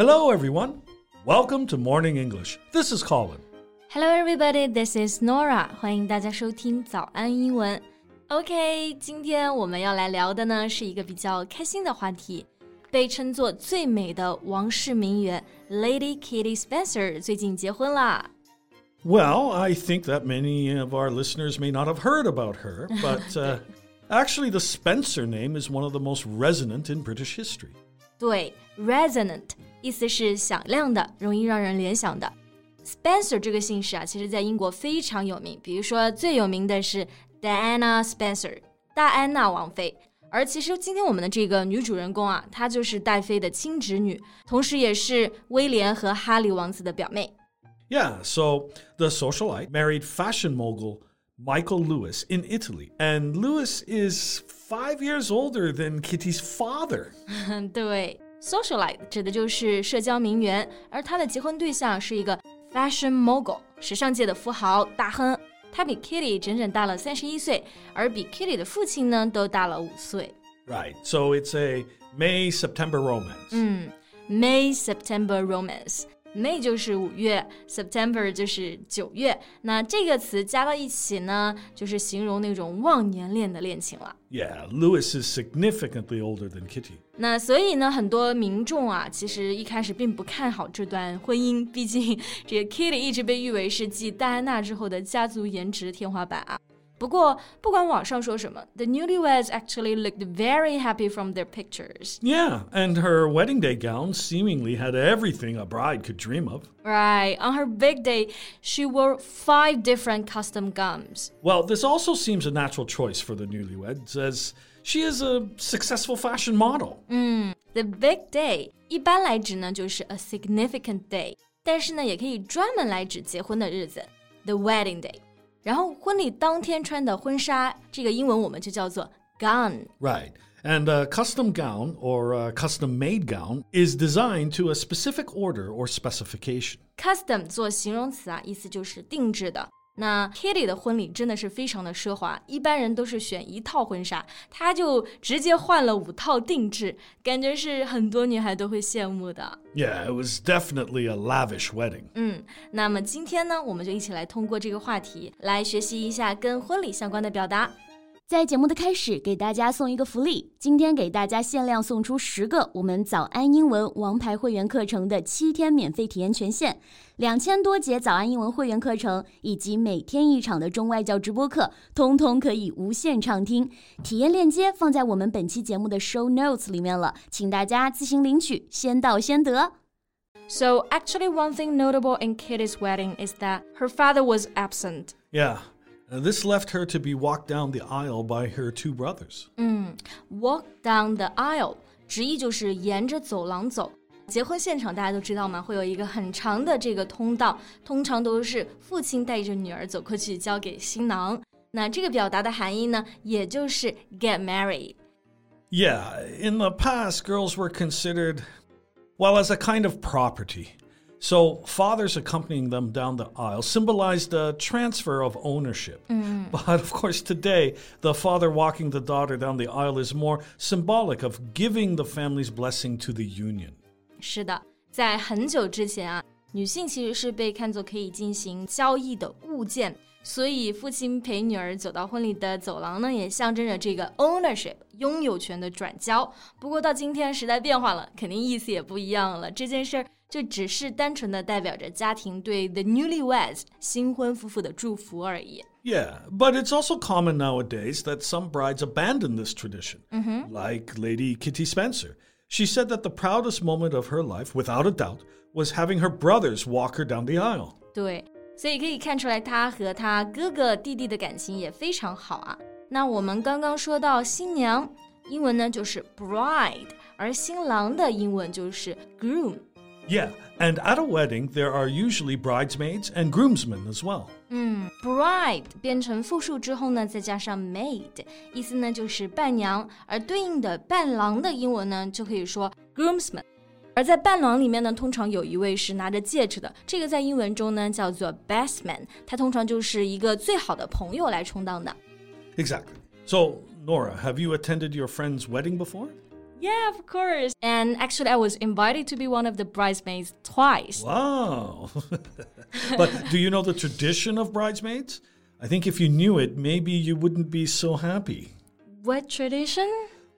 Hello, everyone. Welcome to Morning English. This is Colin. Hello, everybody. This is Norah. 欢迎大家收听早安英文。OK，今天我们要来聊的呢是一个比较开心的话题，被称作最美的王室名媛 Lady Kitty Spencer 最近结婚啦。Well, I think that many of our listeners may not have heard about her, but uh, actually, the Spencer name is one of the most resonant in British history. 对，resonant 意思是响亮的，容易让人联想的。Spencer 这个姓氏啊，其实在英国非常有名。比如说，最有名的是 Diana Spencer，戴安娜王妃。而其实今天我们的这个女主人公啊，她就是戴妃的亲侄女，同时也是威廉和哈利王子的表妹。Yeah, so the socialite married fashion mogul Michael Lewis in Italy, and Lewis is five years older than Kitty's father. 对，socialite 指的就是社交名媛，而她的结婚对象是一个 fashion mogul 时尚界的富豪大亨。他比 Kitty 整整大了三十一岁，而比 Kitty 的父亲呢都大了五岁。Right, so it's a May September romance. 嗯，May September romance。 May 就是五月，September 就是九月。那这个词加到一起呢，就是形容那种忘年恋的恋情了。Yeah, Lewis is significantly older than Kitty. 那所以呢，很多民众啊，其实一开始并不看好这段婚姻，毕竟这个 Kitty 一直被誉为是继戴安娜之后的家族颜值天花板啊。不过，不管网上说什么，the newlyweds actually looked very happy from their pictures. Yeah, and her wedding day gown seemingly had everything a bride could dream of. Right. On her big day, she wore five different custom gowns. Well, this also seems a natural choice for the newlyweds, as she is a successful fashion model. The big day 一般来指呢就是 a significant day，但是呢也可以专门来指结婚的日子，the wedding day。 然后婚礼当天穿的婚纱，这个英文我们就叫做 gown。Right. And a custom gown or a custom made gown is designed to a specific order or specification. custom 做形容词啊，意思就是定制的。那 Kitty 的婚礼真的是非常的奢华，一般人都是选一套婚纱，她就直接换了五套定制，感觉是很多女孩都会羡慕的。Yeah, it was definitely a lavish wedding. 嗯，那么今天呢，我们就一起来通过这个话题来学习一下跟婚礼相关的表达。在节目的开始，给大家送一个福利，今天给大家限量送出十个我们早安英文王牌会员课程的七天免费体验权限，两千多节早安英文会员课程以及每天一场的中外教直播课，通通可以无限畅听。体验链接放在我们本期节目的 show notes 里面了，请大家自行领取，先到先得。So actually, one thing notable in Kitty's wedding is that her father was absent. Yeah. uh, this left her to be walked down the aisle by her two brothers. Walk down the aisle，直译就是沿着走廊走。结婚现场大家都知道嘛，会有一个很长的这个通道，通常都是父亲带着女儿走过去交给新郎。那这个表达的含义呢，也就是 get married。 Yeah, in the past, girls were considered, well, as a kind of property. So, fathers accompanying them down the aisle symbolized a transfer of ownership. But of course, today, the father walking the daughter down the aisle is more symbolic of giving the family's blessing to the union. 是的，在很久之前啊，女性其实是被看作可以进行交易的物件，所以父亲陪女儿走到婚礼的走廊呢，也象征着这个 ownership 拥有权的转交。不过到今天时代变化了，肯定意思也不一样了。这件事儿 就只是单纯的代表着家庭对 the newlyweds 新婚夫妇的祝福而已。 Yeah, but it's also common nowadays that some brides abandon this tradition, like Lady Kitty Spencer. She said that the proudest moment of her life, without a doubt, was having her brothers walk her down the aisle. 对，所以可以看出来，他和他哥哥弟弟的感情也非常好啊。那我们刚刚说到新娘，英文呢就是 bride，而新郎的英文就是 groom。 yeah, and at a wedding, there are usually bridesmaids and groomsmen as well. Mm, 嗯，bribed 变成复数之后呢，再加上 maid，意思呢就是伴娘，而对应的伴郎的英文呢就可以说 groomsman。而在伴郎里面呢，通常有一位是拿着戒指的，这个在英文中呢叫做 best man，他通常就是一个最好的朋友来充当的。Exactly. So Norah, have you attended your friend's wedding before? Yeah, of course. And actually, I was invited to be one of the bridesmaids twice. Wow. but do you know the tradition of bridesmaids? I think if you knew it, maybe you wouldn't be so happy. What tradition?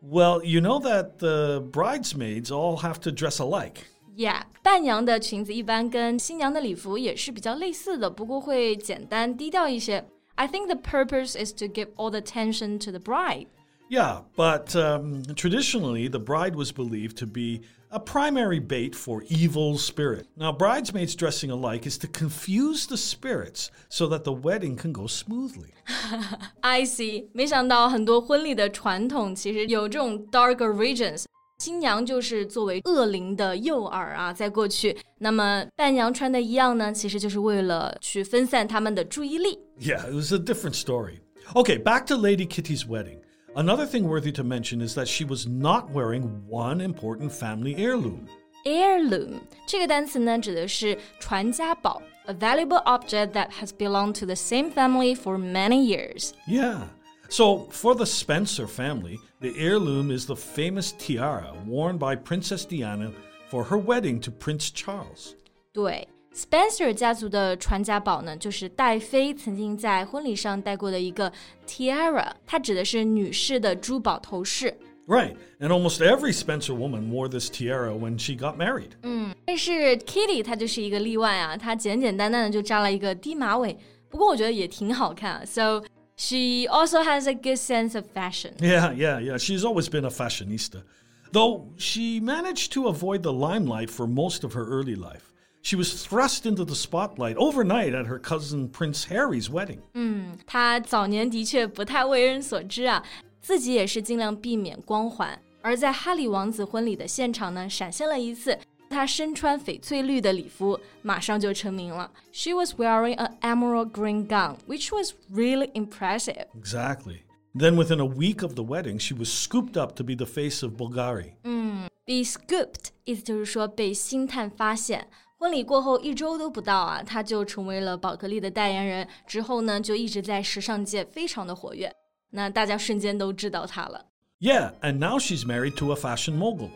Well, you know that the bridesmaids all have to dress alike. Yeah，伴娘的裙子一般跟新娘的礼服也是比较类似的，不过会简单低调一些。I think the purpose is to give all the attention to the bride. Yeah, but um, traditionally, the bride was believed to be a primary bait for evil spirit. Now, bridesmaids dressing alike is to confuse the spirits so that the wedding can go smoothly. I see. 没想到很多婚礼的传统其实有这种 dark origins。新娘就是作为恶灵的诱饵啊，在过去，那么伴娘穿的一样呢，其实就是为了去分散他们的注意力。Yeah, it was a different story. Okay, back to Lady Kitty's wedding. Another thing worthy to mention is that she was not wearing one important family heirloom. Heirloom 这个单词呢，指的是传家宝，a valuable object that has belonged to the same family for many years. Yeah. So, for the Spencer family, the heirloom is the famous tiara worn by Princess Diana for her wedding to Prince Charles. 对。 Spencer 家族的传家宝呢，就是戴妃曾经在婚礼上戴过的一个 tiara，它指的是女士的珠宝头饰。Right, and almost every Spencer woman wore this tiara when she got married. 嗯，但是 Kitty 她就是一个例外啊，她简简单单的就扎了一个低马尾，不过我觉得也挺好看啊。So she also has a good sense of fashion. Yeah, yeah, yeah. She's always been a fashionista, though she managed to avoid the limelight for most of her early life. She was thrust into the spotlight overnight at her cousin Prince Harry's wedding. 嗯，她早年的确不太为人所知啊，自己也是尽量避免光环。而在哈里王子婚礼的现场呢，闪现了一次，她身穿翡翠绿的礼服，马上就成名了。She was wearing an emerald green gown, which was really impressive. Exactly. Then, within a week of the wedding, she was scooped up to be the face of Bulgari. 嗯，be scooped 意思就是说被星探发现。 婚礼过后一周都不到啊，他就成为了宝格丽的代言人。之后呢，就一直在时尚界非常的活跃。那大家瞬间都知道他了。Yeah, and now she's married to a fashion mogul.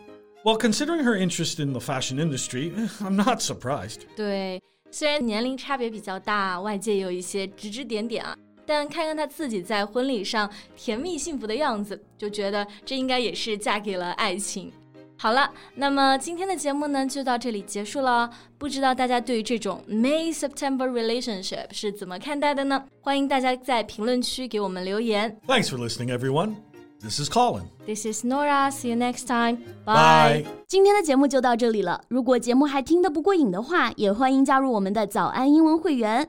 Well, considering her interest in the fashion industry, I'm not surprised. 对，虽然年龄差别比较大，外界有一些指指点点啊，但看看她自己在婚礼上甜蜜幸福的样子，就觉得这应该也是嫁给了爱情。好了，那么今天的节目呢就到这里结束了。不知道大家对于这种 May September relationship 是怎么看待的呢？欢迎大家在评论区给我们留言。Thanks for listening, everyone. This is Colin. This is Nora. See you next time. Bye. 今天的节目就到这里了。如果节目还听得不过瘾的话，也欢迎加入我们的早安英文会员。